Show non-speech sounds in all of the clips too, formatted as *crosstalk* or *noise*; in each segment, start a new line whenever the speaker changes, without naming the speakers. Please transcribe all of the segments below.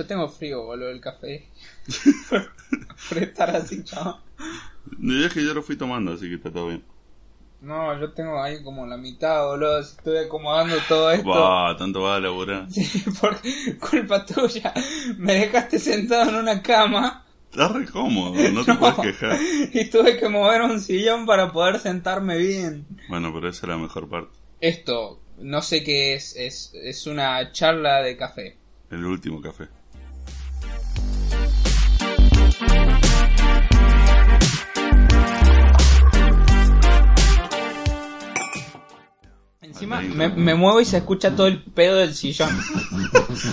Yo tengo frío, boludo, el café. *laughs* Por estar así, chaval.
Es que yo lo fui tomando, así que está todo bien.
No, yo tengo ahí como la mitad, boludo. Estoy acomodando todo esto.
Va, tanto va a laburar.
Sí, *laughs* por culpa tuya. Me dejaste sentado en una cama
Está re cómodo, no te *laughs*
No.
puedes quejar.
y tuve que mover un sillón para poder sentarme bien.
Bueno, pero esa es la mejor parte.
Esto, no sé qué es, es, es una charla de café.
El último café.
Encima me, me muevo y se escucha todo el pedo del sillón. *laughs*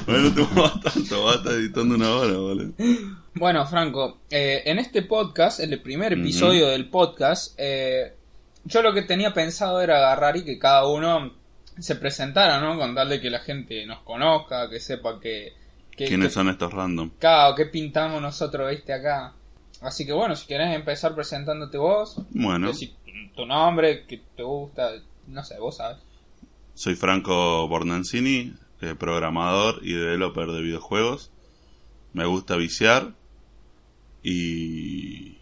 Bueno, te vas tanto, vas a estar editando una hora, ¿vale?
Bueno, Franco, eh, en este podcast, en el primer episodio del podcast, eh, yo lo que tenía pensado era agarrar y que cada uno se presentara, ¿no? Con tal de que la gente nos conozca, que sepa que...
¿Quiénes son estos random?
Claro, ¿qué pintamos nosotros, viste, acá? Así que bueno, si querés empezar presentándote vos,
Bueno,
decir tu nombre, que te gusta, no sé, vos sabes.
soy Franco Bornancini, eh, programador y developer de videojuegos. Me gusta viciar y...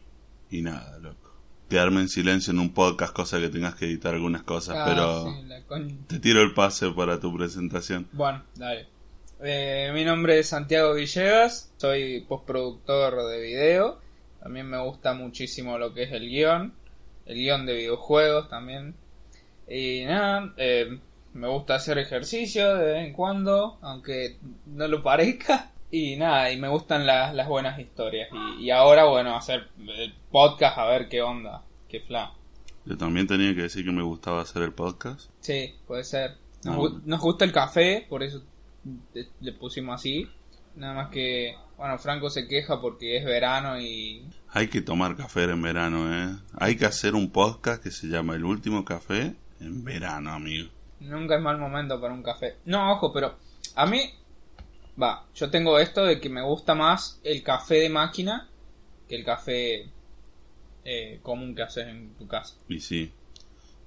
y nada, loco. Quedarme en silencio en un podcast, cosa que tengas que editar algunas cosas,
Ah,
pero
sí,
te tiro el pase para tu presentación.
Bueno, dale. Eh, mi nombre es Santiago Villegas, soy postproductor de video. También me gusta muchísimo lo que es el guion, el guion de videojuegos también. Y nada, eh, me gusta hacer ejercicio de vez en cuando, aunque no lo parezca. Y nada, y me gustan las, las buenas historias. Y, y ahora, bueno, hacer el podcast a ver qué onda, qué fla.
Yo también tenía que decir que me gustaba hacer el podcast.
Sí, puede ser. Nos,
Ah,
nos gusta el café, por eso le, pusimos así. Nada más que, bueno, Franco se queja porque es verano y...
Hay que tomar café en verano, ¿eh? Hay que hacer un podcast que se llama El Último Café en verano, amigo.
Nunca es mal momento para un café. No, ojo, pero a mí... Va, yo tengo esto de que me gusta más el café de máquina que el café eh, común que haces en tu casa.
Y sí,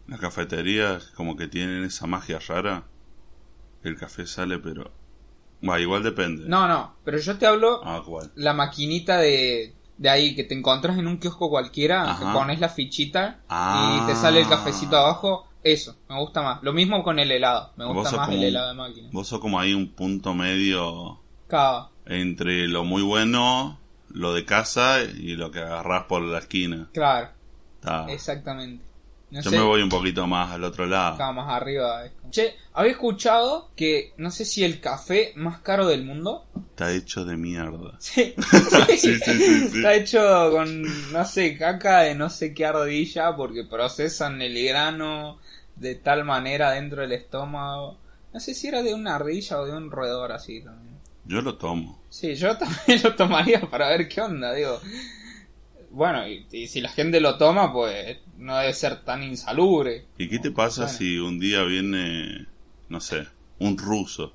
las cafeterías como que tienen esa magia rara. El café sale, pero... Va, igual depende.
No, no, pero yo te hablo
Ah, ¿cuál?
la maquinita de, de ahí que te encontrás en un kiosco cualquiera, pones la fichita
Ah.
y te sale el cafecito abajo, eso, me gusta más. Lo mismo con el helado, me gusta más el helado de máquina.
Vos sos como ahí un punto medio
Cava,
entre lo muy bueno, lo de casa y lo que agarrás por la esquina.
claro, exactamente. No.
Yo
sé,
me voy un poquito más al otro lado.
cava más arriba. es como- Che, había escuchado que no sé si el café más caro del mundo.
Está hecho de mierda. *laughs*
Sí, *laughs*
Sí, sí, sí, sí.
Está hecho con, no sé, caca de no sé qué ardilla porque procesan el grano de tal manera dentro del estómago. No sé si era de una ardilla o de un roedor así también.
Yo lo tomo.
Sí, yo *laughs* también lo tomaría para ver qué onda, digo. Bueno, y, y si la gente lo toma, pues no debe ser tan insalubre.
¿Y qué te pasa
Bueno.
si un día viene, no sé, un ruso?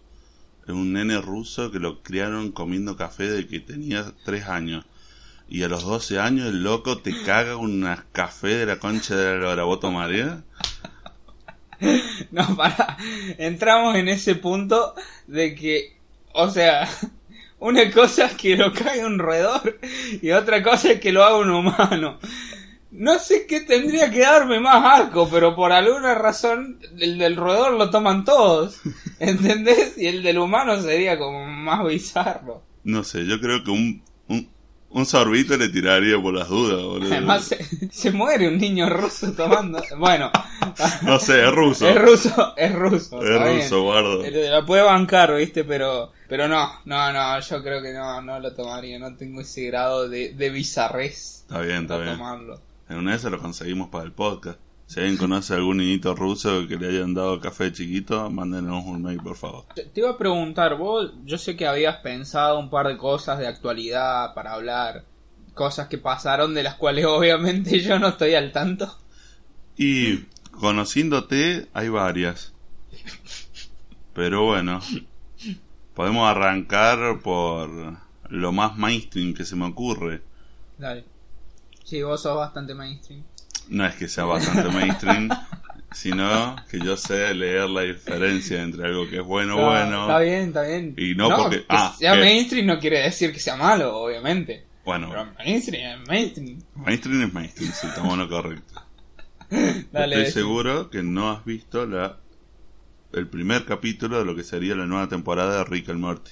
Un nene ruso que lo criaron comiendo café de que tenía 3 años. Y a los 12 años el loco te caga una café de la concha de la lora. ¿Vos tomarías? *laughs*
No, para. Entramos en ese punto de que, o sea, *laughs* una cosa es que lo cague un roedor y otra cosa es que lo haga un humano. No sé qué tendría que darme más asco, pero por alguna razón el del roedor lo toman todos. *laughs* ¿Entendés? Y el del humano sería como más bizarro.
No sé, yo creo que un, un, un sorbito le tiraría por las dudas, boludo. *laughs*
Además, se, se muere un niño ruso tomando. Bueno, *laughs*
No sé, es ruso.
es ruso, es ruso.
Es ruso, guardo.
La puede bancar, ¿viste? Pero pero no, no, no, yo creo que no, no lo tomaría. No tengo ese grado de, de bizarrez
Está bien, está
para
bien.
tomarlo.
En una de esas lo conseguimos para el podcast. Si alguien conoce a algún niñito ruso que le hayan dado café chiquito, mándenos un mail, por favor.
Te, te iba a preguntar, vos, yo sé que habías pensado un par de cosas de actualidad para hablar. Cosas que pasaron de las cuales *laughs* obviamente yo no estoy al tanto.
Y conociéndote, hay varias. Pero bueno, podemos arrancar por lo más mainstream que se me ocurre.
Dale. Sí, vos sos bastante mainstream.
No es que sea bastante mainstream. *laughs* sino que yo sé leer la diferencia entre algo que es bueno,
No,
bueno.
Está bien, está bien.
Y no porque-
que
ah,
sea
que-
mainstream no quiere decir que sea malo, obviamente.
Bueno,
Pero mainstream es mainstream.
mainstream es mainstream, sí, estamos lo correcto. *laughs*
Dale,
Estoy seguro que no has visto la el primer capítulo de lo que sería la nueva temporada de Rick and Morty.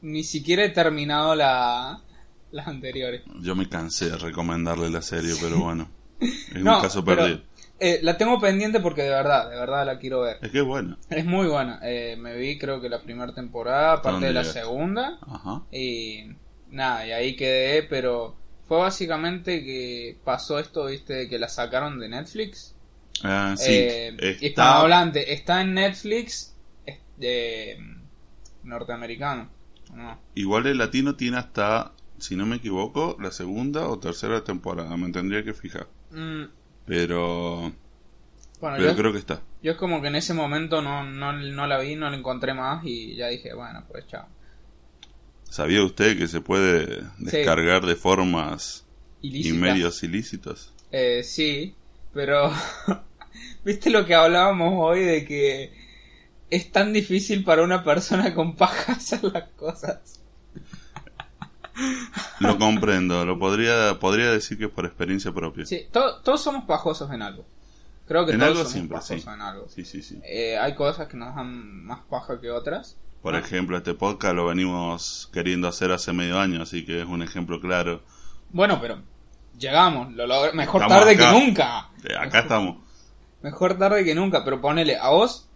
Ni siquiera he terminado la, las anteriores.
Yo me cansé de recomendarle la serie, pero bueno, *laughs* es
No,
un caso perdido.
eh, la tengo pendiente porque de verdad, de verdad la quiero ver.
Es que es bueno.
Es muy buena. Eh, me vi creo que la primera temporada, parte de la
llegaste?
segunda.
Ajá.
Y nada, y ahí quedé, pero fue básicamente que pasó esto, viste, de que la sacaron de Netflix.
Ah, sí,
Eh,
está-
hispanohablante, está en Netflix norteamericano. No.
Igual el latino tiene hasta, si no me equivoco, la segunda o tercera temporada. Me tendría que fijar.
Mm,
Pero,
bueno,
pero
yo,
creo que está.
yo es como que en ese momento no, no, no la vi, no la encontré más y ya dije, bueno, pues chao.
¿Sabía usted que se puede descargar de formas y medios ilícitos?
Eh, sí, pero *laughs* ¿viste lo que hablábamos hoy de que es tan difícil para una persona con paja *laughs* hacer las cosas?
Lo comprendo, lo podría, podría decir que es por experiencia propia.
Sí, to- todos somos pajosos en algo. Creo que
En
todos
algo
somos
siempre,
pajosos
sí.
en algo.
Sí, sí, sí.
Eh, hay cosas que nos dan más paja que otras.
Por
Ah.
ejemplo, este podcast lo venimos queriendo hacer hace medio año, así que es un ejemplo claro.
Bueno, pero llegamos, lo mejor
Estamos
tarde
acá.
que nunca.
Eh, Acá estamos.
Mejor tarde que nunca, pero ponele a vos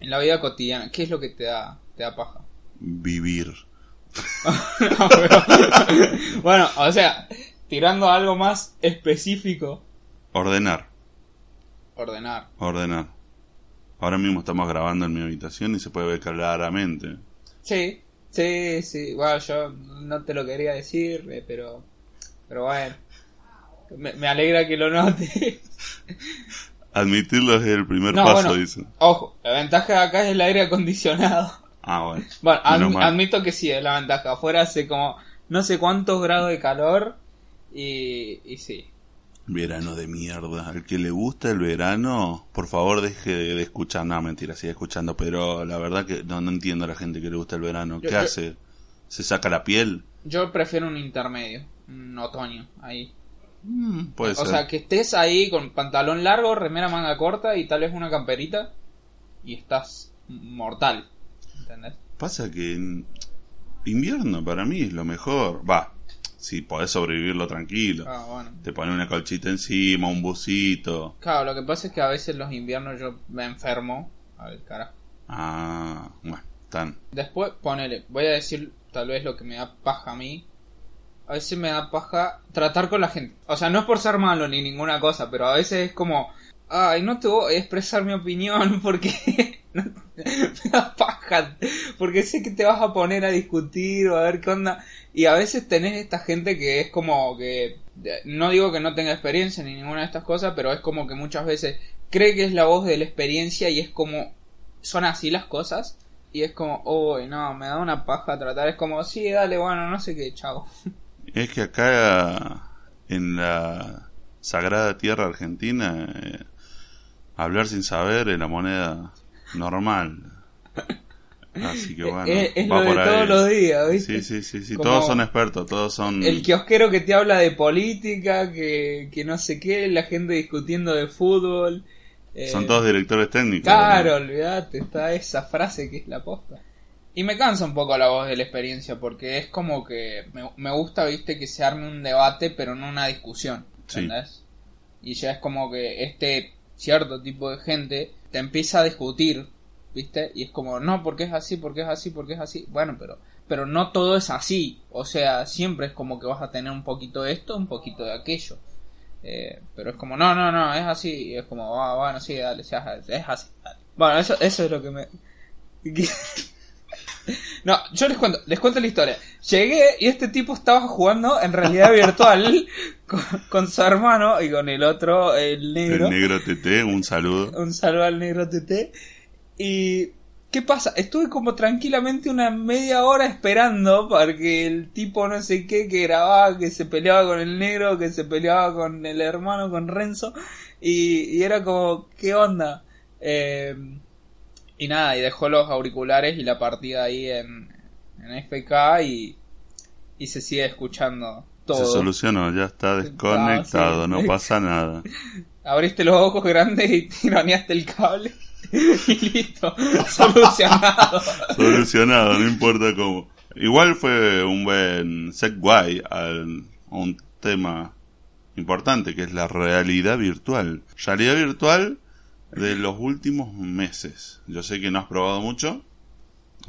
en la vida cotidiana, ¿qué es lo que te da, te da paja?
Vivir. *laughs*
Bueno, o sea, tirando a algo más específico,
Ordenar.
ordenar.
Ordenar. Ahora mismo estamos grabando en mi habitación y se puede ver claramente.
Sí, sí, sí. Bueno, yo no te lo quería decir, eh, pero, pero bueno. Me, me alegra que lo notes.
Admitirlo es el primer
No,
paso,
bueno.
dicen.
Ojo, la ventaja de acá es el aire acondicionado.
Ah, bueno.
Bueno, admito que sí, es la ventaja. Afuera hace como no sé cuántos grados de calor y, y sí.
Verano de mierda. Al que le gusta el verano, por favor deje de escuchar. No, mentira, sigue escuchando, pero la verdad que no, no entiendo a la gente que le gusta el verano. ¿Qué
Yo- yo-
hace? ¿Se saca la piel?
Yo prefiero un intermedio, un otoño, ahí.
Mm, puede
o
ser.
sea, que estés ahí con pantalón largo, remera manga corta y tal vez una camperita y estás mortal. ¿Entendés?
Pasa que en invierno para mí es lo mejor. Va, si podés sobrevivirlo tranquilo.
Ah, bueno.
Te pone una colchita encima, un busito.
Claro, lo que pasa es que a veces los inviernos yo me enfermo. Al carajo.
Ah, bueno, tan.
Después, ponele, voy a decir tal vez lo que me da paja a mí. A veces me da paja tratar con la gente. O sea, no es por ser malo ni ninguna cosa, pero a veces es como, ay, no te voy a expresar mi opinión *laughs* porque *laughs* me da paja. Porque sé que te vas a poner a discutir o a ver qué onda. Y a veces tenés esta gente que es como que, no digo que no tenga experiencia ni ninguna de estas cosas, pero es como que muchas veces cree que es la voz de la experiencia y es como, son así las cosas. Y es como, uy, no, me da una paja tratar. Es como, sí, dale, bueno, no sé qué, chao. *laughs*
Es que acá en la sagrada tierra argentina, eh, hablar sin saber es la moneda normal. Así que *laughs* bueno,
es es
va
lo de
por ahí.
todos los días, ¿viste?
Sí, sí, sí, sí.
Como
Todos son expertos, todos son.
El kiosquero que te habla de política, que, que no sé qué, la gente discutiendo de fútbol. eh,
Son todos directores técnicos.
Claro,
¿no?
olvídate, está esa frase que es la posta. Y me cansa un poco la voz de la experiencia, porque es como que me, me gusta, viste, que se arme un debate, pero no una discusión,
Sí.
¿entendés? Y ya es como que este cierto tipo de gente te empieza a discutir, ¿viste? Y es como, no, porque es así, porque es así, porque es así. Bueno, pero, pero no todo es así. O sea, siempre es como que vas a tener un poquito de esto, un poquito de aquello. Eh, pero es como, no, no, no, es así. Y es como, ah, bueno, sí, dale, sí, es así. Bueno, eso, eso es lo que me... *laughs* No, yo les cuento, les cuento la historia. Llegué y este tipo estaba jugando en realidad virtual *laughs* con, con su hermano y con el otro, el negro.
El negro TT, un saludo.
Un saludo al negro TT. Y. ¿Qué pasa? Estuve como tranquilamente una media hora esperando para que el tipo no sé qué que grababa, que se peleaba con el negro, que se peleaba con el hermano, con Renzo. Y, y era como, ¿qué onda? Eh, y nada, y dejó los auriculares y la partida ahí en, en FK y, y se sigue escuchando todo.
Se solucionó, ya está desconectado,
Ah, sí.
no pasa nada. *laughs*
Abriste los ojos grandes y *laughs* tironeaste el cable *laughs* y listo, solucionado.
Solucionado, no importa cómo. Igual fue un buen segue al, a un tema importante que es la realidad virtual. Realidad virtual de los últimos meses. Yo sé que no has probado mucho,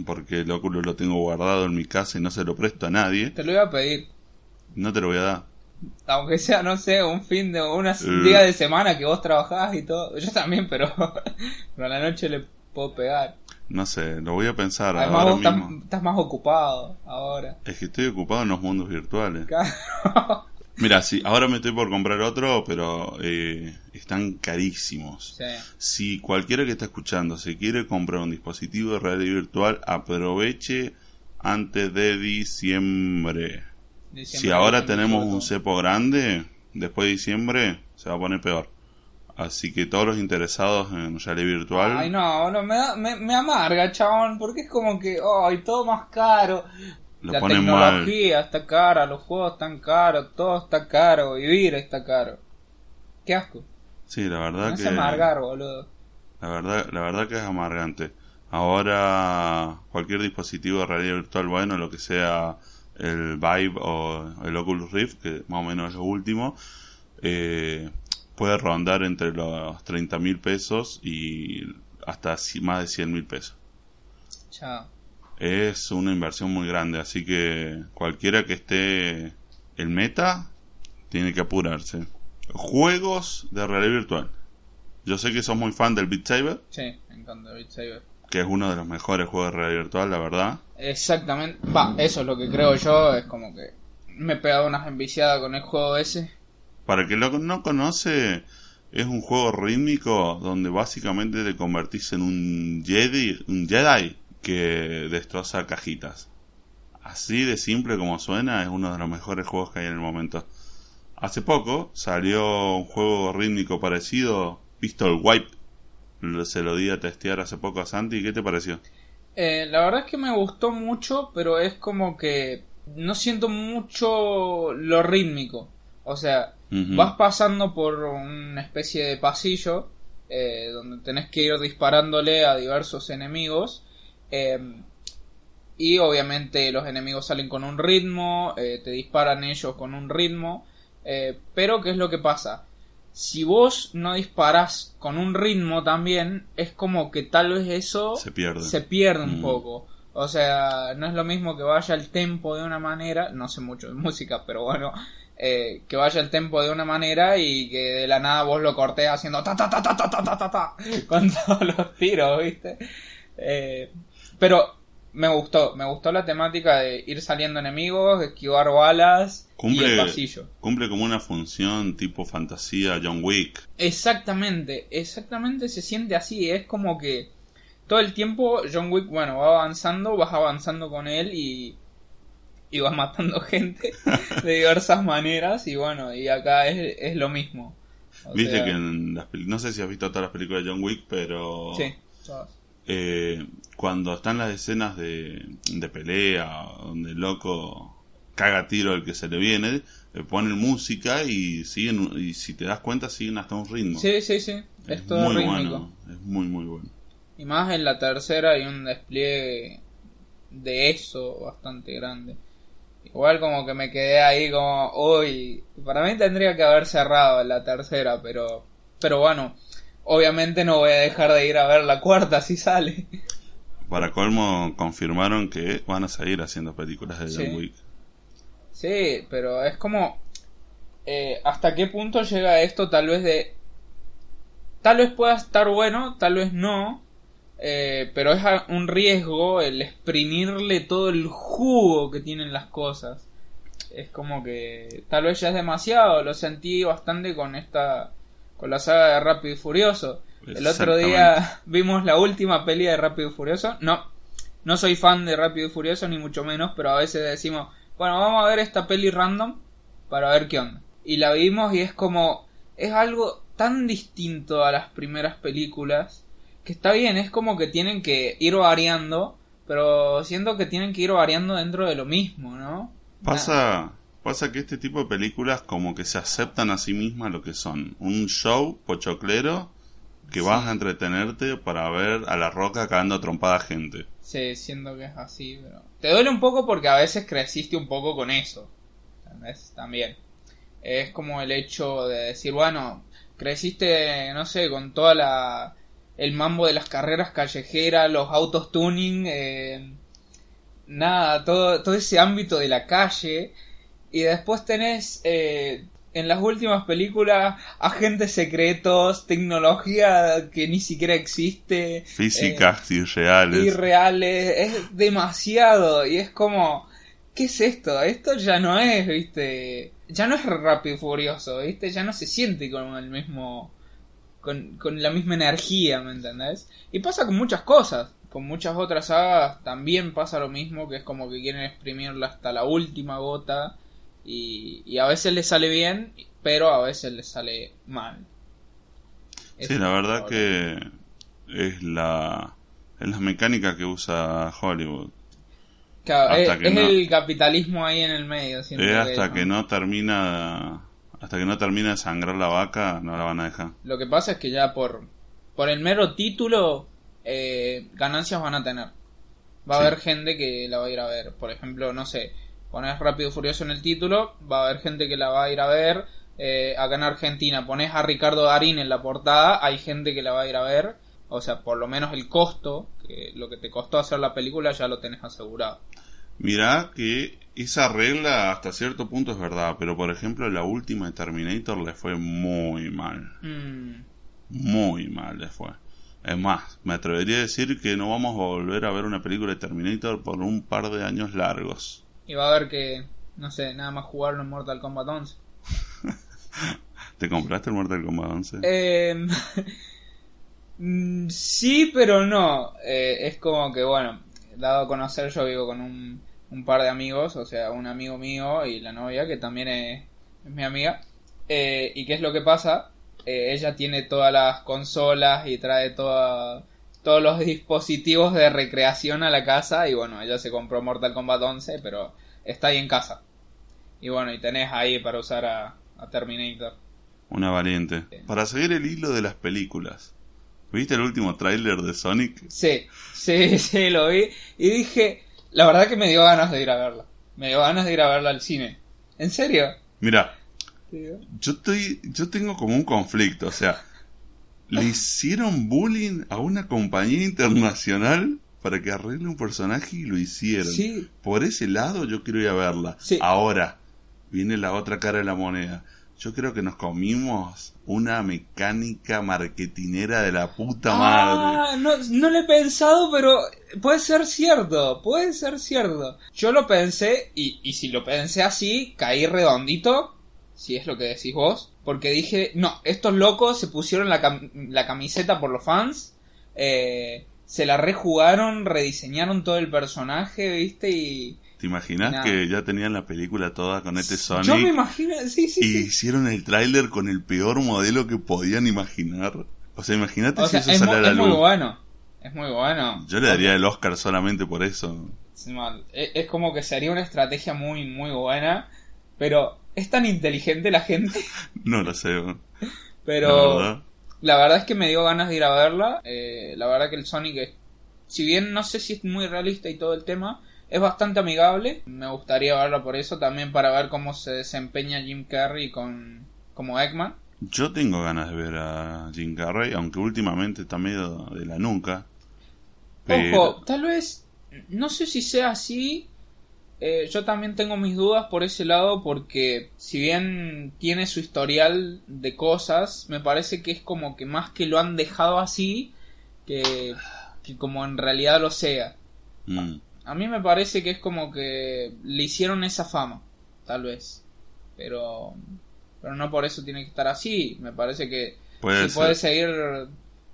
porque el Oculus lo tengo guardado en mi casa y no se lo presto a nadie.
Te lo iba a pedir.
No te lo voy a dar.
Aunque sea, no sé, un fin de una
Eh.
un día de semana que vos trabajás y todo. Yo también, pero, *laughs* pero a la noche le puedo pegar.
No sé, lo voy a pensar
Además
ahora
vos estás,
mismo.
estás más ocupado ahora.
Es que estoy ocupado en los mundos virtuales.
Claro. *laughs*
Mira, sí, ahora me estoy por comprar otro, pero eh, están carísimos.
Sí.
Si cualquiera que está escuchando se quiere comprar un dispositivo de realidad virtual, aproveche antes de diciembre.
Diciembre
Si ahora tenemos
28.
un cepo grande, después de diciembre se va a poner peor. Así que todos los interesados en realidad virtual,
Ay, no, no, me, da- me, me amarga, chabón, porque es como que, ay, todo más caro.
Lo
la
ponen mal.
tecnología está cara, los juegos están caros, todo está caro, vivir está caro. Qué asco.
Sí, la verdad que
amargar, boludo.
la verdad, la verdad que es amargante. Ahora cualquier dispositivo de realidad virtual bueno, lo que sea el Vive o el Oculus Rift, que más o menos es lo último, eh, puede rondar entre los 30 mil pesos y hasta más de 100 mil pesos.
Chao.
Es una inversión muy grande, así que cualquiera que esté en meta tiene que apurarse. Juegos de realidad virtual. Yo sé que sos muy fan del Beat Saber,
Sí, me encanta Beat Saber.
que es uno de los mejores juegos de realidad virtual, la verdad.
Exactamente. Va, eso es lo que creo yo. Es como que me he pegado unas enviciadas con el juego ese.
Para el que lo no conoce, es un juego rítmico donde básicamente te convertís en un Jedi, un Jedi que destroza cajitas. Así de simple como suena, es uno de los mejores juegos que hay en el momento. Hace poco salió un juego rítmico parecido, Pistol Wipe. Se lo di a testear hace poco a Santi. ¿Qué te pareció?
Eh, la verdad es que me gustó mucho, pero es como que no siento mucho lo rítmico. O sea, vas pasando por una especie de pasillo eh, donde tenés que ir disparándole a diversos enemigos. Eh, y obviamente los enemigos salen con un ritmo, eh, te disparan ellos con un ritmo. eh, pero ¿qué es lo que pasa? Si vos no disparás con un ritmo también, es como que tal vez eso
Se pierde.
se pierde un
Mm.
poco. O sea, no es lo mismo que vaya el tempo de una manera, no sé mucho de música, pero bueno, eh, que vaya el tempo de una manera y que de la nada vos lo cortés haciendo ta ta ta ta ta ta ta ta, ta con *laughs* todos los tiros, ¿viste? Eh, pero me gustó, me gustó la temática de ir saliendo enemigos, esquivar balas y
Cumple,
el pasillo.
cumple como una función tipo fantasía John Wick.
Exactamente, exactamente se siente así, es como que todo el tiempo John Wick, bueno, va avanzando, vas avanzando con él y, y vas matando *laughs* gente de diversas maneras y bueno, y acá es, es lo mismo. O
Viste
sea,
que en las no sé si has visto todas las películas de John Wick, pero
Sí, todas.
Eh, cuando están las escenas de, de pelea, donde el loco caga tiro al que se le viene, le ponen música y siguen, y si te das cuenta siguen hasta un ritmo.
Sí, sí, sí, es, todo
muy
rítmico.
bueno, es muy muy bueno.
Y más en la tercera hay un despliegue de eso bastante grande. Igual como que me quedé ahí como, uy, para mí tendría que haber cerrado en la tercera, pero, pero bueno, obviamente no voy a dejar de ir a ver la cuarta si sale.
Para colmo confirmaron que van a seguir haciendo películas de John
Sí.
Wick.
Sí, pero es como, eh, ¿hasta qué punto llega esto tal vez de... Tal vez pueda estar bueno, tal vez no, eh, pero es un riesgo el exprimirle todo el jugo que tienen las cosas. Es como que tal vez ya es demasiado, lo sentí bastante con esta, con la saga de Rápido y Furioso. El otro día *laughs* vimos la última peli de Rápido y Furioso. No, no soy fan de Rápido y Furioso ni mucho menos, pero a veces decimos, bueno, vamos a ver esta peli random para ver qué onda. Y la vimos y es como, es algo tan distinto a las primeras películas que está bien, es como que tienen que ir variando, pero siento que tienen que ir variando dentro de lo mismo, ¿no?
Pasa, pasa que este tipo de películas como que se aceptan a sí mismas lo que son. Un show pochoclero que
Sí.
vas a entretenerte para ver a la roca cagando a trompada gente.
Sí, siento que es así, pero... Te duele un poco porque a veces creciste un poco con eso. ¿Entendés? También. Es como el hecho de decir, bueno, creciste, no sé, con toda la... El mambo de las carreras callejeras, los autos tuning, eh, nada, todo, todo ese ámbito de la calle. Y después tenés eh, en las últimas películas agentes secretos, tecnología que ni siquiera existe.
Físicas irreales.
irreales, es demasiado y es como, ¿qué es esto? Esto ya no es, viste, ya no es rápido y furioso, viste, ya no se siente con el mismo, con, con la misma energía, ¿me entendés? Y pasa con muchas cosas, con muchas otras sagas también pasa lo mismo, que es como que quieren exprimirla hasta la última gota y, y a veces les sale bien, pero a veces les sale mal.
Sí, la verdad que es la, es la mecánica que usa Hollywood.
Claro,
Hasta
es,
que
es
no-
el capitalismo ahí en el medio.
Es
que,
hasta
¿no?
que no termina hasta que no termina de sangrar la vaca, no la van a dejar.
Lo que pasa es que ya por, por el mero título, eh, ganancias van a tener. Va a haber gente que la va a ir a ver. Por ejemplo, no sé, pones Rápido y Furioso en el título, va a haber gente que la va a ir a ver. Eh, acá en Argentina pones a Ricardo Darín en la portada, hay gente que la va a ir a ver. O sea, por lo menos el costo, que lo que te costó hacer la película, ya lo tenés asegurado.
Mirá que esa regla hasta cierto punto es verdad, pero por ejemplo la última de Terminator le fue muy mal.
Mm,
Muy mal le fue. Es más, me atrevería a decir que no vamos a volver a ver una película de Terminator por un par de años largos.
Y va a haber que, no sé, nada más jugarlo en Mortal Kombat 11. *laughs*
¿Te compraste el Mortal Kombat 11?
Eh, mm, sí, pero no. Eh, es como que, bueno, dado a conocer, yo vivo con un, un par de amigos, o sea, un amigo mío y la novia, que también es, es mi amiga. Eh, ¿Y qué es lo que pasa? Eh, ella tiene todas las consolas y trae toda- todos los dispositivos de recreación a la casa y bueno, ella se compró Mortal Kombat 11, pero está ahí en casa. Y bueno, y tenés ahí para usar a, a Terminator.
Una valiente. Para seguir el hilo de las películas. ¿Viste el último tráiler de Sonic?
Sí, sí, *laughs* sí, lo vi. Y dije, la verdad que me dio ganas de ir a verla. Me dio ganas de ir a verla al cine. ¿En serio?
Mira, yo estoy, yo tengo como un conflicto, o sea, le hicieron bullying a una compañía internacional para que arregle un personaje y lo hicieron.
Sí.
Por ese lado yo quiero ir a verla.
Sí.
Ahora, viene la otra cara de la moneda. Yo creo que nos comimos una mecánica marketinera de la puta madre.
Ah, no, no lo he pensado, pero puede ser cierto, puede ser cierto. Yo lo pensé, y, y si lo pensé así, caí redondito, si es lo que decís vos, porque dije, no, estos locos se pusieron la, cam- la camiseta por los fans, eh, se la rejugaron, rediseñaron todo el personaje, viste, y...
¿Te imaginas que ya tenían la película toda con este Sonic?
Yo me imagino, sí, sí,
y
sí.
hicieron el tráiler con el peor modelo que podían imaginar. O sea, imagínate si
sea,
eso
es,
sale a la
es muy
luz.
bueno, es muy bueno.
Yo le daría el Oscar solamente por eso.
E- Es como que sería una estrategia muy, muy buena. Pero es tan inteligente la gente. *laughs*
No lo sé.
Pero
verdad.
la verdad es que me dio ganas de ir a verla. Eh, la verdad que el Sonic, es- si bien no sé si es muy realista y todo el tema, es bastante amigable. Me gustaría verla por eso. También para ver cómo se desempeña Jim Carrey con como Eggman.
Yo tengo ganas de ver a Jim Carrey, aunque últimamente está medio de la nuca. Pero-
Ojo, tal vez, no sé si sea así. Eh, yo también tengo mis dudas por ese lado porque si bien tiene su historial de cosas, me parece que es como que más que lo han dejado así que, que como en realidad lo sea.
Mm.
A mí me parece que es como que le hicieron esa fama, tal vez. Pero, pero no por eso tiene que estar así. Me parece que
Puede
si
ser.
puede seguir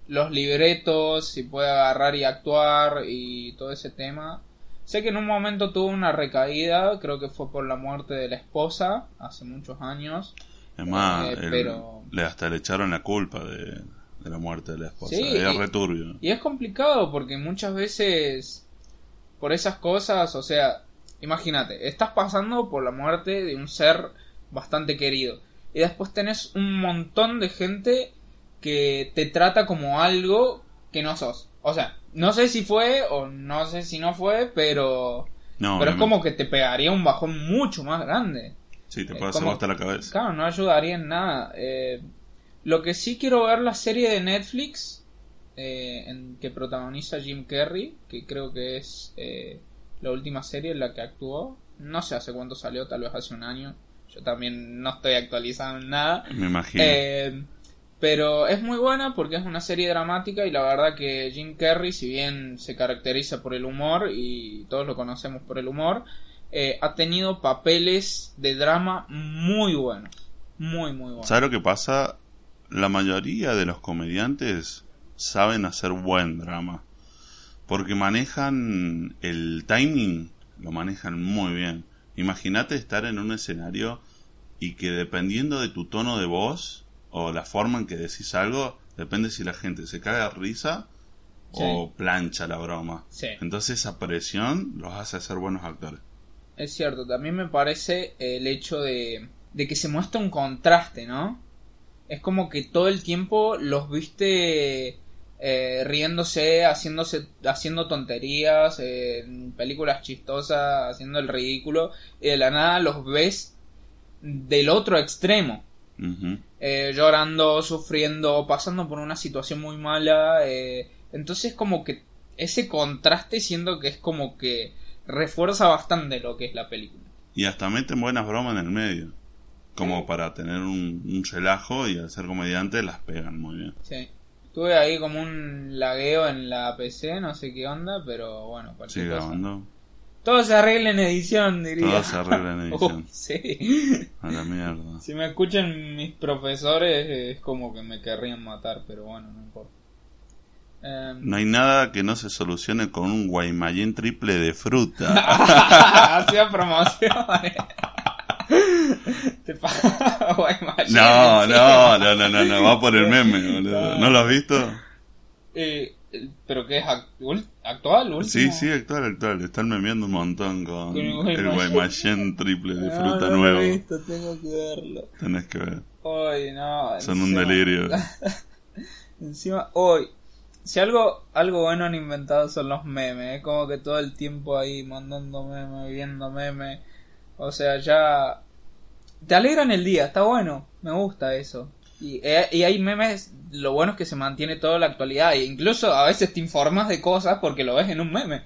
los libretos, si puede agarrar y actuar y todo ese tema. Sé que en un momento tuvo una recaída, creo que fue por la muerte de la esposa, hace muchos años.
Es más,
Eh, pero-
le hasta le echaron la culpa de, de la muerte de la esposa.
Sí,
es
y-
returbio.
Y es complicado porque muchas veces por esas cosas, o sea, imagínate, estás pasando por la muerte de un ser bastante querido y después tenés un montón de gente que te trata como algo que no sos. O sea, no sé si fue o no sé si no fue, pero
No,
pero es como que te pegaría un bajón mucho más grande.
Sí, te puede hacer hasta la cabeza.
Claro, no ayudaría en nada. Eh, lo que sí quiero ver la serie de Netflix eh, en, que protagoniza Jim Carrey, que creo que es eh, la última serie en la que actuó. No sé hace cuánto salió, tal vez hace un año. Yo también no estoy actualizado en nada.
Me imagino.
Eh, pero es muy buena porque es una serie dramática y la verdad que Jim Carrey, si bien se caracteriza por el humor y todos lo conocemos por el humor, eh, ha tenido papeles de drama muy buenos. Muy, muy buenos.
¿Sabes lo que pasa? La mayoría de los comediantes saben hacer buen drama. Porque manejan el timing, lo manejan muy bien. Imagínate estar en un escenario y que dependiendo de tu tono de voz o la forma en que decís algo, depende si la gente se caga de risa o plancha la broma.
Sí.
Entonces esa presión los hace ser buenos actores.
Es cierto, también me parece el hecho de, de que se muestra un contraste, ¿no? Es como que todo el tiempo los viste eh, riéndose, haciéndose, haciendo tonterías, eh, en películas chistosas, haciendo el ridículo, y de la nada los ves del otro extremo. Eh, llorando, sufriendo, pasando por una situación muy mala. eh, entonces como que ese contraste siento que es como que refuerza bastante lo que es la película.
Y hasta meten buenas bromas en el medio. Como para tener un, un relajo y al ser comediante las pegan muy bien.
Sí. Tuve ahí como un lagueo en la PC, no sé qué onda, pero bueno, cualquier
Sigue
cosa.
grabando.
Todo se arregla en edición, diría.
Todo se arregla en *laughs* edición.
Sí.
A la mierda.
Si me escuchan mis profesores es como que me querrían matar, pero bueno, no importa. Em,
No hay nada que no se solucione con un guaymallén triple de fruta. *laughs*
Hacía *laughs* promociones.
No, no, no, no, no, no, va por el meme, boludo. ¿No lo has visto?
Eh, ¿Pero qué es actual? ¿Actual?
Sí, sí, actual, actual. Están memeando un montón con
Con el guaymallén.
triple de
No,
fruta
no visto, tengo que verlo.
Tenés que ver.
Hoy no.
Son un delirio. *laughs*
Encima, hoy. Si algo, algo bueno han inventado son los memes, es como que todo el tiempo ahí mandando memes, viendo memes. O sea, ya. Te alegran el día, está bueno, me gusta eso. Y, eh, y hay memes, lo bueno es que se mantiene toda la actualidad, e incluso a veces te informas de cosas porque lo ves en un meme.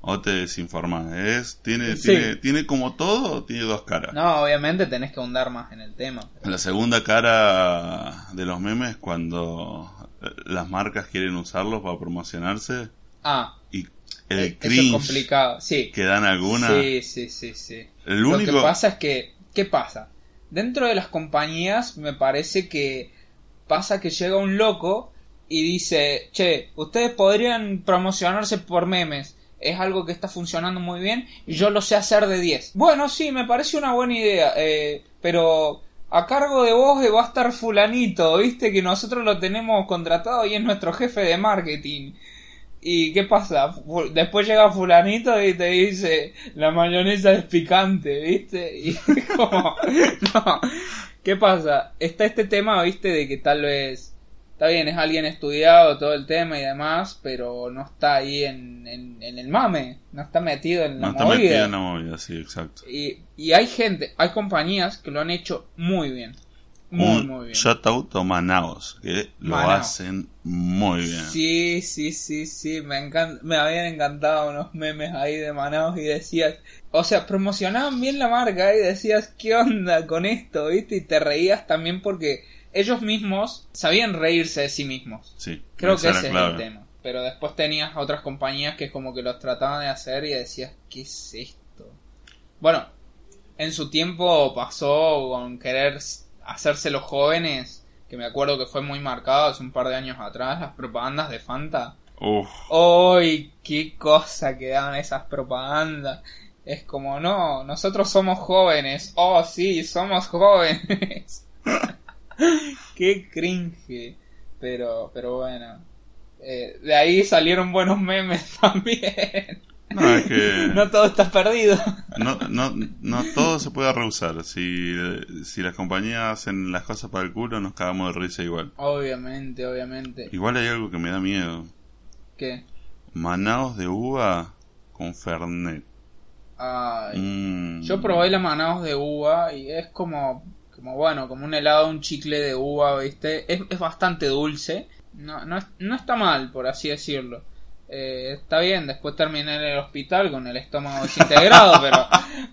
O te desinformas. Es, tiene,
Sí.
tiene, tiene como todo, tiene dos caras.
No, obviamente tenés que ahondar más en el tema.
La segunda cara de los memes es cuando eh, las marcas quieren usarlos para promocionarse y
Ah,
el
eh, eso es
cringe
complicado, sí.
que dan alguna.
Sí, sí, sí, sí.
El
Lo
único.
que pasa es que, ¿qué pasa? Dentro de las compañías me parece que pasa que llega un loco y dice, che, ustedes podrían promocionarse por memes. Es algo que está funcionando muy bien y yo lo sé hacer de 10. Bueno, sí, me parece una buena idea, eh, pero a cargo de vos va a estar fulanito, viste que nosotros lo tenemos contratado y es nuestro jefe de marketing. ¿Y qué pasa? Después llega fulanito y te dice, la mayonesa es picante, ¿viste? Y *laughs* como, no. ¿Qué pasa? Está este tema, ¿viste? De que tal vez, está bien, es alguien estudiado todo el tema y demás, pero no está ahí en, en, en el mame, no está metido en la
no está
movida.
metido en la movida, sí, exacto.
Y, y hay gente, hay compañías que lo han hecho muy bien. Muy,
Un
muy bien.
a Manaos, que lo
Manaos.
hacen muy bien.
Sí, sí, sí, sí, me encan- me habían encantado unos memes ahí de Manaus y decías, o sea, promocionaban bien la marca y decías, ¿qué onda con esto? ¿Viste? Y te reías también porque ellos mismos sabían reírse de sí mismos.
Sí,
Creo que ese es el tema. Pero después tenías otras compañías que como que los trataban de hacer y decías, ¿qué es esto? Bueno, en su tiempo pasó con querer hacerse los jóvenes, que me acuerdo que fue muy marcado hace un par de años atrás, las propagandas de Fanta.
Uf,
¡Uy! ¡Qué cosa que daban esas propagandas! Es como, no, nosotros somos jóvenes. ¡Oh, sí, somos jóvenes! *laughs* ¡Qué cringe! Pero, pero bueno. Eh, de ahí salieron buenos memes *laughs* también.
No, es que *laughs*
No todo está perdido.
no, no, no todo se puede rehusar. Si, si las compañías hacen las cosas para el culo, nos cagamos de risa igual.
Obviamente, obviamente.
Igual hay algo que me da miedo.
¿Qué?
Manaos de uva con Fernet.
Ay.
Mm.
Yo probé los manados de uva y es como, como bueno, como un helado, un chicle de uva, ¿viste? Es, es bastante dulce. No, no, no está mal, por así decirlo. Eh, está bien, después terminé en el hospital con el estómago desintegrado, *laughs* pero,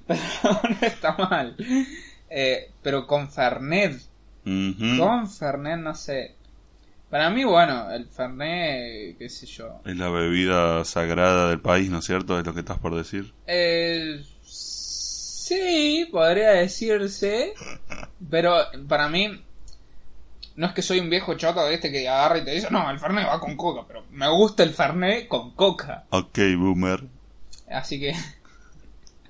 pero no está mal. Eh, pero con Fernet, con Fernet, no sé. Para mí, bueno, el Fernet, qué sé yo.
Es la bebida sagrada del país, ¿no es cierto? Es lo que estás por decir.
Eh, sí, podría decirse. Pero para mí, no es que soy un viejo choto este que agarra y te dice, no, el Fernet va con coca, pero me gusta el Fernet con coca.
Ok, boomer.
Así que.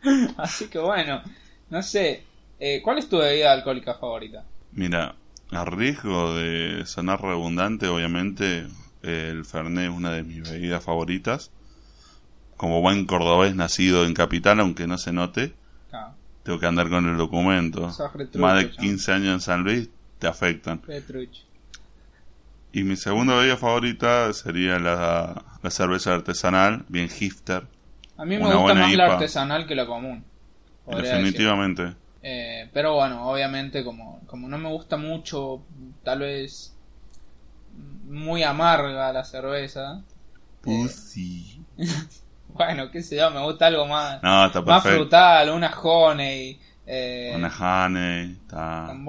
*laughs* Así que bueno, no sé. Eh, ¿Cuál es tu bebida alcohólica favorita?
Mira, a riesgo de sonar redundante, obviamente, el Fernet es una de mis bebidas favoritas. Como buen cordobés nacido en capital, aunque no se note,
Ah,
tengo que andar con el documento. Más de
ya.
15 años en San Luis te afectan.
Petruch.
Y mi segunda bebida favorita sería la, la cerveza artesanal, bien hipster,
A mí me gusta más la artesanal que la común.
definitivamente.
Eh, pero bueno, obviamente como, como no me gusta mucho, tal vez muy amarga la cerveza.
Pussy. *laughs*
Bueno, qué sé yo, me gusta algo más,
No, está
más frutal, una honey. Eh,
Una honey,
tan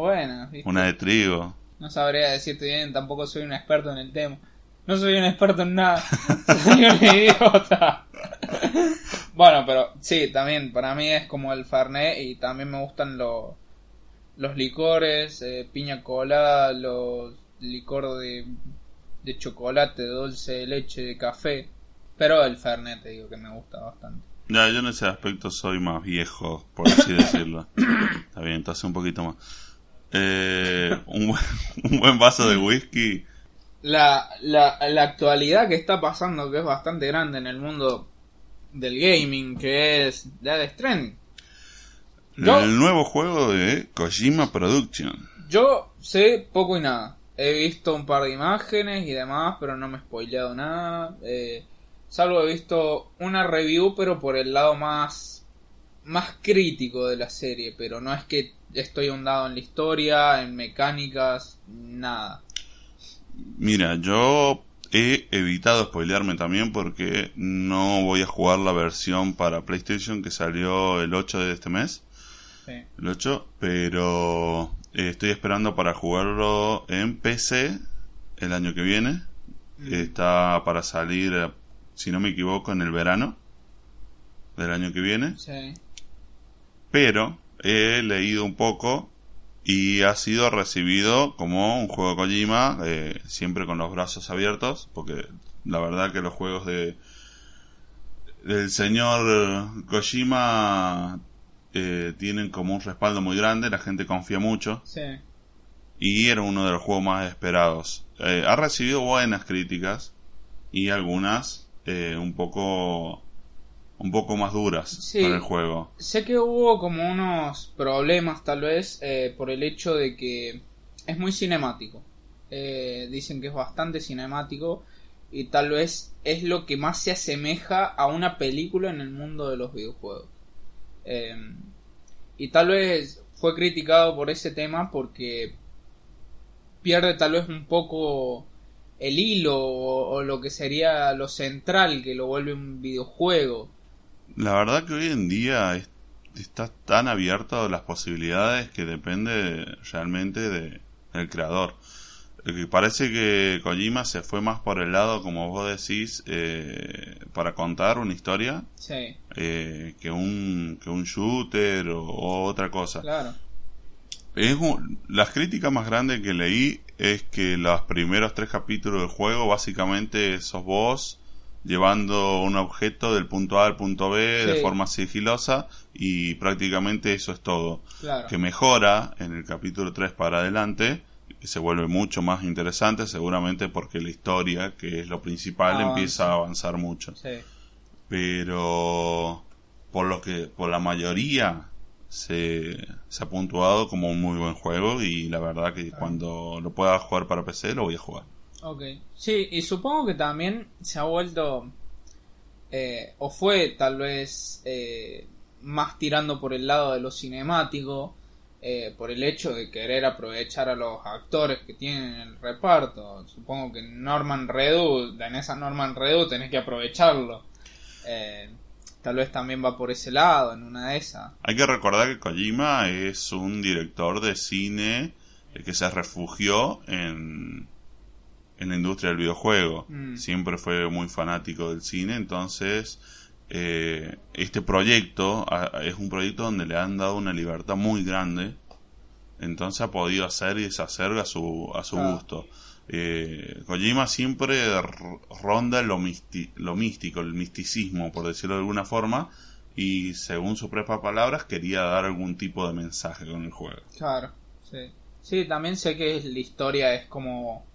¿viste?
una de trigo.
No sabría decirte bien, tampoco soy un experto en el tema. No soy un experto en nada. *laughs* soy un idiota. bueno, pero sí, también para mí es como el Fernet y también me gustan los los licores, eh, piña colada, los licor de, de chocolate, de dulce de leche, de café. Pero el Fernet te digo que me gusta bastante.
Ya, yo en ese aspecto soy más viejo, por así *coughs* decirlo. Está bien, entonces un poquito más. Eh, un, buen, *laughs* un buen vaso de whisky.
la, la, la actualidad que está pasando, que es bastante grande en el mundo del gaming, que es Dead Stranding. Yo-
El nuevo juego de Kojima Production.
Yo sé poco y nada. He visto un par de imágenes y demás, pero no me he spoileado nada. Eh, salvo he visto una review, pero por el lado más, más crítico de la serie. Pero no es que estoy ahondado en la historia, en mecánicas, nada.
Mira, yo he evitado spoilearme también porque no voy a jugar la versión para PlayStation que salió el 8 de este mes.
Sí.
El 8, pero eh, estoy esperando para jugarlo en PC el año que viene. Está para salir, si no me equivoco, en el verano del año que viene.
Sí.
Pero he leído un poco y ha sido recibido como un juego de Kojima, eh, siempre con los brazos abiertos, porque la verdad que los juegos de del señor Kojima eh, tienen como un respaldo muy grande, la gente confía mucho
Sí.
y era uno de los juegos más esperados. Eh, ha recibido buenas críticas y algunas eh, un poco un poco más duras
Sí.
con el juego.
Sé que hubo como unos problemas tal vez eh, por el hecho de que es muy cinemático. Eh, dicen que es bastante cinemático y tal vez es lo que más se asemeja a una película en el mundo de los videojuegos. Eh, y tal vez fue criticado por ese tema porque pierde tal vez un poco el hilo o, o lo que sería lo central que lo vuelve un videojuego.
La verdad que hoy en día es- está tan abierto a las posibilidades que depende realmente de, del creador. Que Parece que Kojima se fue más por el lado, como vos decís, eh, para contar una historia
Sí,
eh, que, un, que un shooter o, o otra cosa.
claro.
Es un- las críticas más grandes que leí es que los primeros tres capítulos del juego básicamente sos vos llevando un objeto del punto A al punto B de forma sigilosa y prácticamente eso es todo.
Claro.
Que mejora en el capítulo 3 para adelante se vuelve mucho más interesante, seguramente porque la historia, que es lo principal,
Avanza.
empieza a avanzar mucho.
Sí.
Pero por lo que, por la mayoría se, se ha puntuado como un muy buen juego y la verdad que cuando lo pueda jugar para PC lo voy a jugar.
Ok. Sí, y supongo que también se ha vuelto. eh, o fue tal vez eh, más tirando por el lado de lo cinemático. eh, por el hecho de querer aprovechar a los actores que tienen en el reparto. Supongo que Norman Reedus, en esa Norman Reedus tenés que aprovecharlo. Tal vez también va por ese lado, en una de esas.
Hay que recordar que Kojima es un director de cine eh, que se refugió en, en la industria del videojuego.
Mm.
Siempre fue muy fanático del cine, entonces eh, este proyecto a- es un proyecto donde le han dado una libertad muy grande. Entonces ha podido hacer y deshacer a su, a su
Ah.
gusto. Eh, Kojima siempre ronda lo, misti- lo místico, el misticismo, por decirlo de alguna forma, y según sus propias palabras quería dar algún tipo de mensaje con el juego.
Claro, sí. Sí, también sé que la historia es como...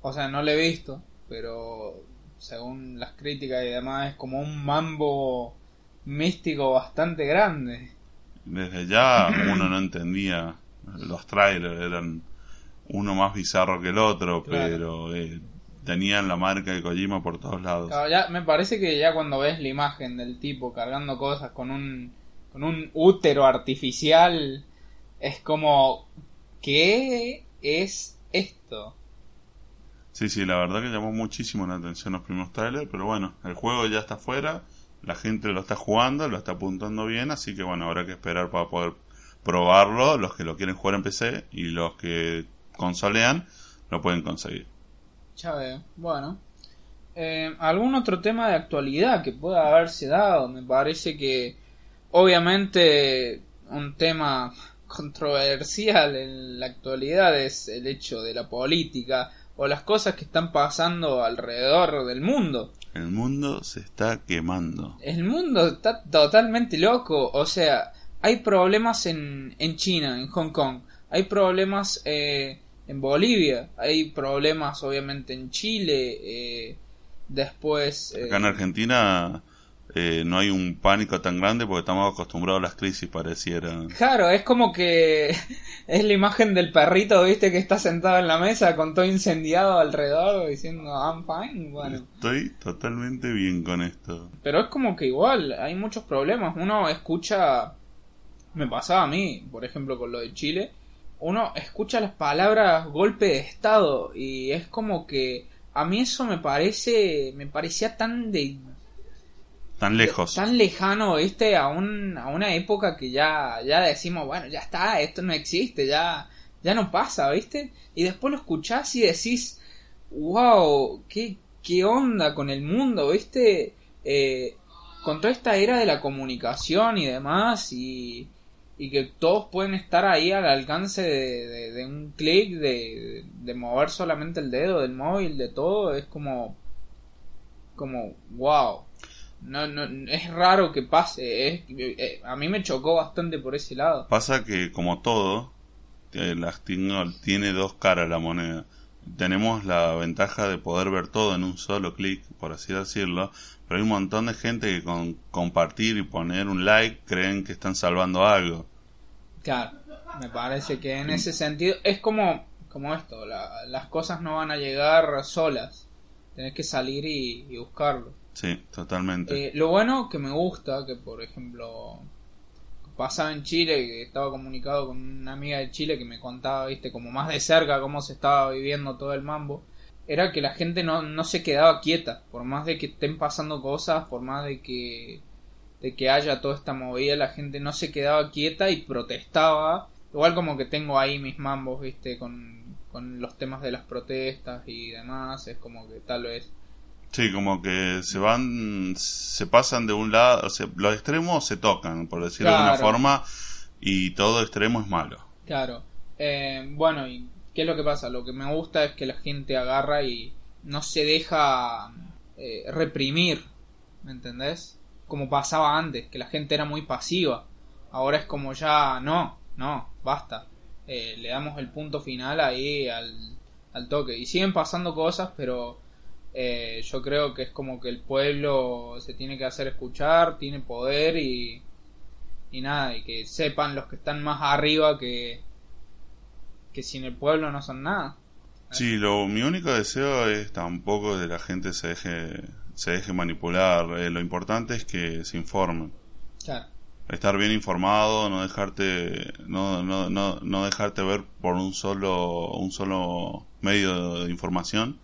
O sea, no la he visto, pero según las críticas y demás es como un mambo místico bastante grande.
Desde ya uno no entendía, los trailers eran uno más bizarro que el otro,
Claro.
pero eh, tenían la marca de Kojima por todos lados.
Claro, ya, me parece que ya cuando ves la imagen del tipo cargando cosas con un, con un útero artificial, es como... ¿Qué es esto?
Sí, sí, la verdad que llamó muchísimo la atención los primeros trailers, pero bueno, el juego ya está afuera, la gente lo está jugando, lo está apuntando bien, así que bueno, habrá que esperar para poder probarlo, los que lo quieren jugar en PC y los que consolean lo pueden conseguir.
Ya veo. Bueno. Eh, ¿Algún otro tema de actualidad que pueda haberse dado? Me parece que obviamente un tema *laughs* controversial en la actualidad es el hecho de la política o las cosas que están pasando alrededor del mundo.
El mundo se está quemando.
El mundo está totalmente loco. O sea, hay problemas en, en China, en Hong Kong. Hay problemas eh, en Bolivia. Hay problemas obviamente en Chile. eh, después... eh,
Acá en Argentina eh, no hay un pánico tan grande porque estamos acostumbrados a las crisis, pareciera.
Claro, es como que *laughs* es la imagen del perrito, viste, que está sentado en la mesa con todo incendiado alrededor diciendo I'm fine. Bueno,
Estoy totalmente bien con esto.
pero es como que igual hay muchos problemas. Uno escucha, me pasaba a mí, por ejemplo, con lo de Chile, uno escucha las palabras golpe de estado y es como que a mí eso me parece, me parecía tan de
Tan lejos.
tan lejano, viste, a, un, a una época que ya, ya decimos, bueno, ya está, esto no existe, ya, ya no pasa, viste, y después lo escuchás y decís, wow, qué, qué onda con el mundo, viste, Eh, con toda esta era de la comunicación y demás, y, y que todos pueden estar ahí al alcance de, un clic, de, de mover solamente el dedo del móvil, de todo, es como, como, wow. No, no, es raro que pase. Es, eh, a mí me chocó bastante por ese lado.
Pasa que, como todo, eh, las tiene dos caras la moneda. Tenemos la ventaja de poder ver todo en un solo clic, por así decirlo, pero hay un montón de gente que con compartir y poner un like creen que están salvando algo.
Claro, me parece que en ese sentido es como, como esto: la- las cosas no van a llegar solas. Tenés que salir y, y buscarlo.
Sí, totalmente.
Eh, lo bueno que me gusta, que por ejemplo pasaba en Chile, que estaba comunicado con una amiga de Chile que me contaba, viste, como más de cerca cómo se estaba viviendo todo el mambo, era que la gente no, no se quedaba quieta, por más de que estén pasando cosas, por más de que de que haya toda esta movida, la gente no se quedaba quieta y protestaba. Igual como que tengo ahí mis mambos, viste, con, con los temas de las protestas y demás, es como que tal vez
Sí, como que se van, se pasan de un lado, o sea, los extremos se tocan, por decirlo de alguna forma, y todo extremo es malo.
Claro. Eh, bueno, ¿y qué es lo que pasa? Lo que me gusta es que la gente agarra y no se deja eh, reprimir, ¿me entendés? Como pasaba antes, que la gente era muy pasiva. Ahora es como ya, no, no, basta. eh, le damos el punto final ahí al, al toque. Y siguen pasando cosas, pero eh, yo creo que es como que el pueblo se tiene que hacer escuchar, tiene poder y, y nada, y que sepan los que están más arriba que, que sin el pueblo no son nada.
Sí, lo, mi único deseo es tampoco que la gente se deje, se deje manipular. Eh, lo importante es que se informen.
Claro.
Estar bien informado, no dejarte, no, no, no, no dejarte ver por un solo, un solo medio de información.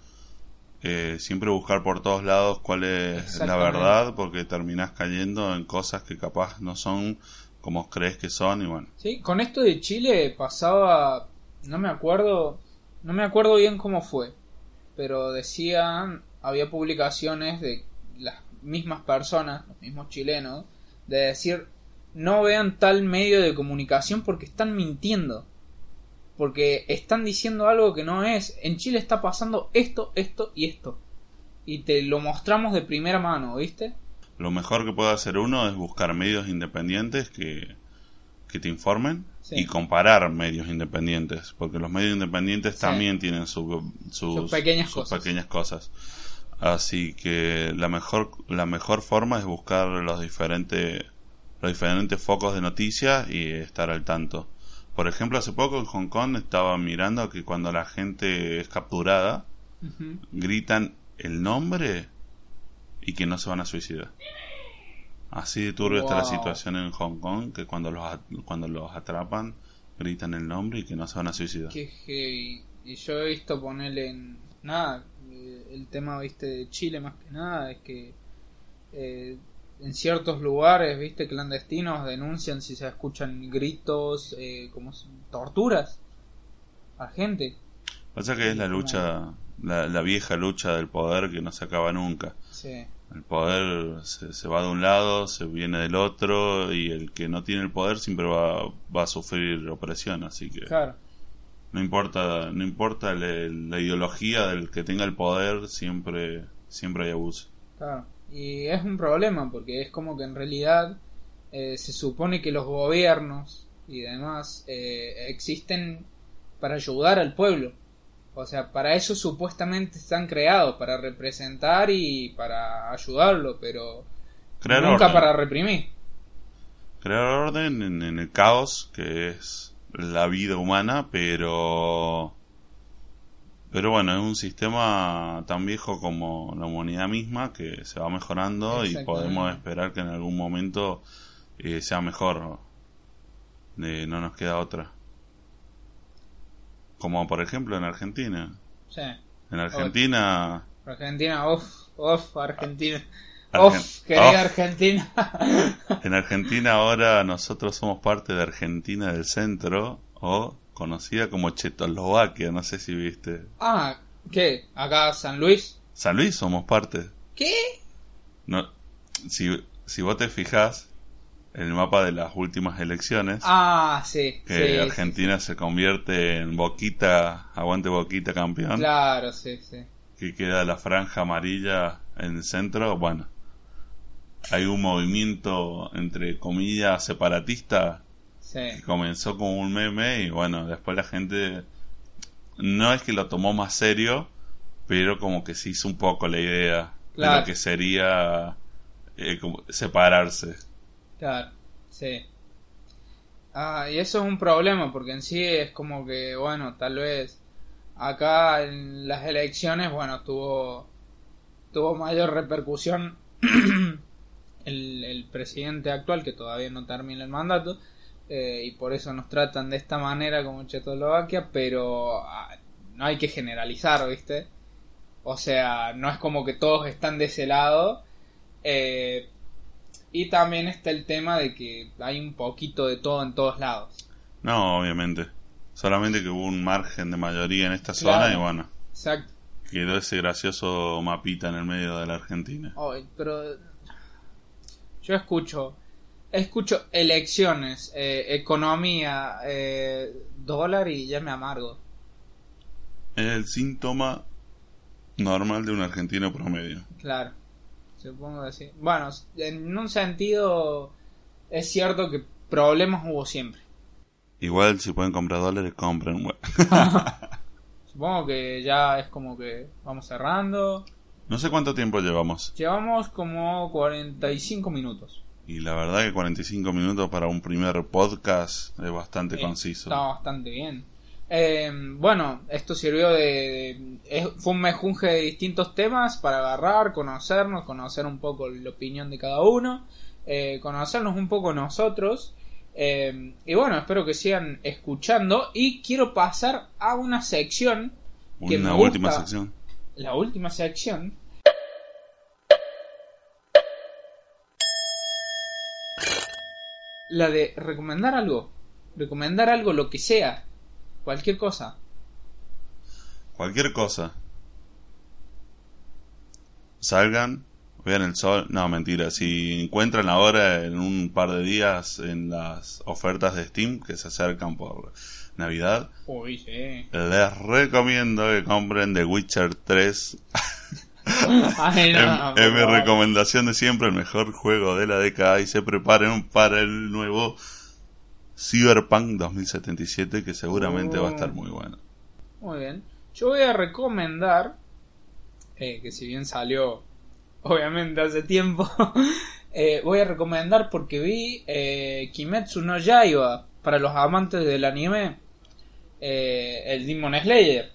Eh, siempre buscar por todos lados cuál es la verdad, porque terminás cayendo en cosas que capaz no son como crees que son y bueno.
Sí, con esto de Chile pasaba, no me acuerdo, no me acuerdo bien cómo fue, pero decían, había publicaciones de las mismas personas, los mismos chilenos, de decir, no vean tal medio de comunicación porque están mintiendo. Porque están diciendo algo que no es. En Chile está pasando esto, esto y esto. Y te lo mostramos de primera mano, ¿viste?
Lo mejor que puede hacer uno es buscar medios independientes que, que te informen
Sí.
y comparar medios independientes, porque los medios independientes
Sí.
también tienen su- sus,
Sus pequeñas
sus
cosas.
pequeñas cosas. Así que la mejor, la mejor forma es buscar los diferentes, los diferentes focos de noticias y estar al tanto. Por ejemplo, hace poco en Hong Kong estaba mirando que cuando la gente es capturada, gritan el nombre y que no se van a suicidar. Así de turbio está la situación en Hong Kong, que cuando los, cuando los atrapan, gritan el nombre y que no se van a suicidar.
Qué heavy. Y yo he visto ponerle en. Nada, el tema, viste, de Chile más que nada es que eh, en ciertos lugares, viste, clandestinos denuncian si se escuchan gritos, eh, como torturas a gente.
Pasa que es la lucha, la, la vieja lucha del poder que no se acaba nunca.
Sí,
El poder se, se va de un lado, se viene del otro y el que no tiene el poder siempre va, va a sufrir opresión, así que
claro.
No importa, no importa la, la ideología del que tenga el poder, siempre, siempre hay abuso.
Claro. Y es un problema porque es como que en realidad eh, se supone que los gobiernos y demás eh, existen para ayudar al pueblo. O sea, para eso supuestamente están creados, para representar y para ayudarlo, pero
Crear
nunca
orden.
para reprimir.
crear orden en, en el caos que es la vida humana, pero pero bueno, es un sistema tan viejo como la humanidad misma que se va mejorando y podemos esperar que en algún momento eh, sea mejor. Eh, no nos queda otra. Como por ejemplo en Argentina.
Sí.
En Argentina
Argentina, uff, uff, Argentina. Querida
Uf.
Argentina. *laughs*
En Argentina ahora nosotros somos parte de Argentina del Centro o conocida como Checoslovaquia, no sé si viste.
ah, ¿qué? ¿Acá San Luis?
San Luis somos parte.
¿Qué?
No, si, si vos te fijas en el mapa de las últimas elecciones,
Ah, sí.
que
sí,
Argentina se convierte en Boquita, aguante Boquita campeón,
Claro, sí, sí.
que queda la franja amarilla en el centro, bueno, hay un movimiento entre comillas separatista
Sí,
que comenzó como un meme y bueno, después la gente no es que lo tomó más serio, pero como que se hizo un poco la idea de lo que sería eh, como separarse.
claro, sí. Ah, y eso es un problema porque en sí es como que, bueno, tal vez acá en las elecciones, bueno, tuvo, tuvo mayor repercusión *clears throat* el, el presidente actual que todavía no termina el mandato eh, y por eso nos tratan de esta manera como Checoslovaquia, pero ah, no hay que generalizar, ¿viste? O sea, no es como que todos están de ese lado. eh, y también está el tema de que hay un poquito de todo en todos lados.
No, obviamente. Solamente que hubo un margen de mayoría en esta
Claro.
zona y bueno,
Exacto.
quedó ese gracioso mapita en el medio de la Argentina.
Pero yo escucho, escucho elecciones, eh, economía, eh, dólar y ya me amargo.
Es el síntoma normal de un argentino promedio.
Claro, supongo que sí. Bueno, en un sentido es cierto que problemas hubo siempre.
Igual si pueden comprar dólares, compren. *laughs*
Supongo que ya es como que vamos cerrando.
No sé cuánto tiempo llevamos.
Llevamos como 45 minutos.
Y la verdad que 45 minutos para un primer podcast es bastante conciso.
Está bastante bien. Eh, bueno, esto sirvió de, fue un mejunje de distintos temas para agarrar, conocernos, conocer un poco la opinión de cada uno, eh, conocernos un poco nosotros. eh, y bueno, espero que sigan escuchando. Y quiero pasar a una sección, que
Una
gusta.
última sección.
La última sección. La de recomendar algo. Recomendar algo, lo que sea. Cualquier cosa.
Cualquier cosa. Salgan, vean el sol. No, mentira. Si encuentran ahora en un par de días en las ofertas de Steam que se acercan por Navidad,
Uy, sí.
les recomiendo que compren The Witcher 3. *laughs*
Ay, no,
en,
por
en mi recomendación de siempre, el mejor juego de la década. Y se preparen para el nuevo Cyberpunk 2077 que seguramente va a estar muy bueno.
Muy bien. Yo voy a recomendar, eh, que si bien salió obviamente hace tiempo, *laughs* eh, voy a recomendar porque vi eh, Kimetsu no Yaiba para los amantes del anime, eh, el Demon Slayer,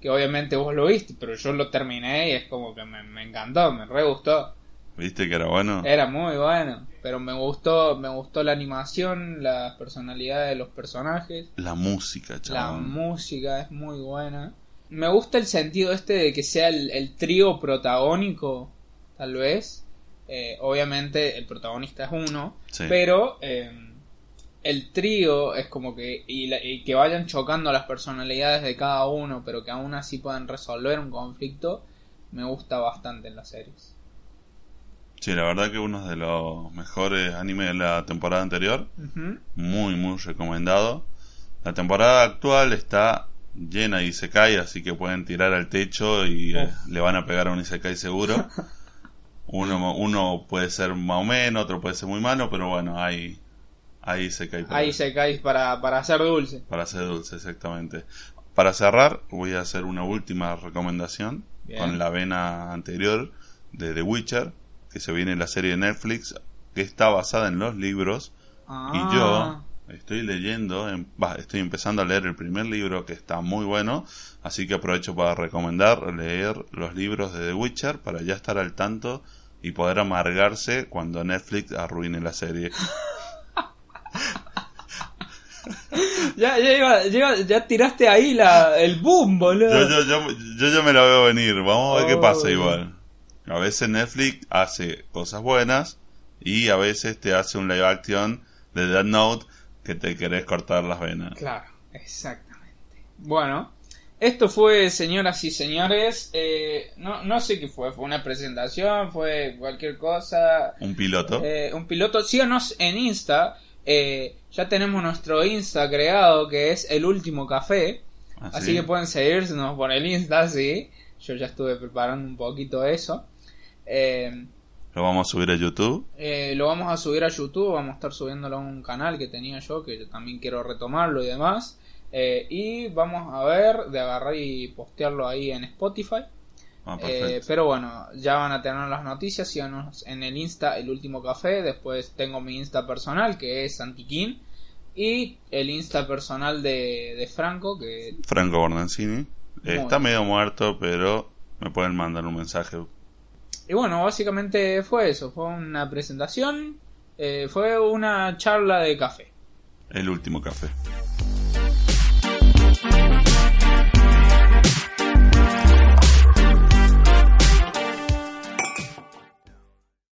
que obviamente vos lo viste, pero yo lo terminé y es como que me, me encantó, me re gustó.
¿Viste que era bueno?
Era muy bueno, pero me gustó, me gustó la animación, las personalidades de los personajes.
La música,
La
chaval.
música es muy buena. Me gusta el sentido este de que sea el, el trío protagónico, tal vez. Eh, obviamente el protagonista es uno,
Sí.
pero eh, el trío es como que... Y, la- y que vayan chocando las personalidades de cada uno, pero que aún así puedan resolver un conflicto, me gusta bastante en las series.
Sí, la verdad que uno de los mejores animes de la temporada anterior. Muy, muy recomendado. La temporada actual está llena de Isekai, así que pueden tirar al techo y eh, le van a pegar a un Isekai seguro. *laughs* Uno, uno puede ser más o menos, otro puede ser muy malo, pero bueno, hay, hay Isekai para,
Ahí se cae para, para hacer dulce.
para hacer dulce, exactamente. Para cerrar, voy a hacer una última recomendación
Bien.
con la vena anterior de The Witcher, que se viene la serie de Netflix, que está basada en los libros
Ah,
y yo estoy leyendo, estoy empezando a leer el primer libro que está muy bueno, así que aprovecho para recomendar leer los libros de The Witcher para ya estar al tanto y poder amargarse cuando Netflix arruine la serie. *laughs*
Ya, ya, iba- ya, tiraste ahí la, el boom, boludo.
Yo, yo, yo, yo ya me la veo venir, vamos a ver qué pasa
Oh.
igual. A veces Netflix hace cosas buenas y a veces te hace un live action de Death Note que te querés cortar las venas.
Claro, exactamente. Bueno, esto fue, señoras y señores, eh, no, no sé qué fue, fue una presentación, fue cualquier cosa,
Un piloto.
eh, un piloto. Síganos en Insta, eh, ya tenemos nuestro Insta creado que es El Último Café,
así.
así que pueden seguirnos por el Insta, sí. Yo ya estuve preparando un poquito eso. Eh,
Lo vamos a subir a YouTube.
Eh, lo vamos a subir a YouTube, vamos a estar subiéndolo a un canal que tenía yo, que yo también quiero retomarlo y demás. Eh, y vamos a ver de agarrar y postearlo ahí en Spotify.
Ah,
Eh, pero bueno, ya van a tener las noticias. Síganos en el Insta, el último café. Después tengo mi Insta personal, que es Santiquín. Y el Insta personal de, de Franco, que
Franco Bornancini. Está
bien.
medio muerto, pero me pueden mandar un mensaje.
Y bueno, básicamente fue eso. Fue una presentación. eh, fue una charla de café.
El último café.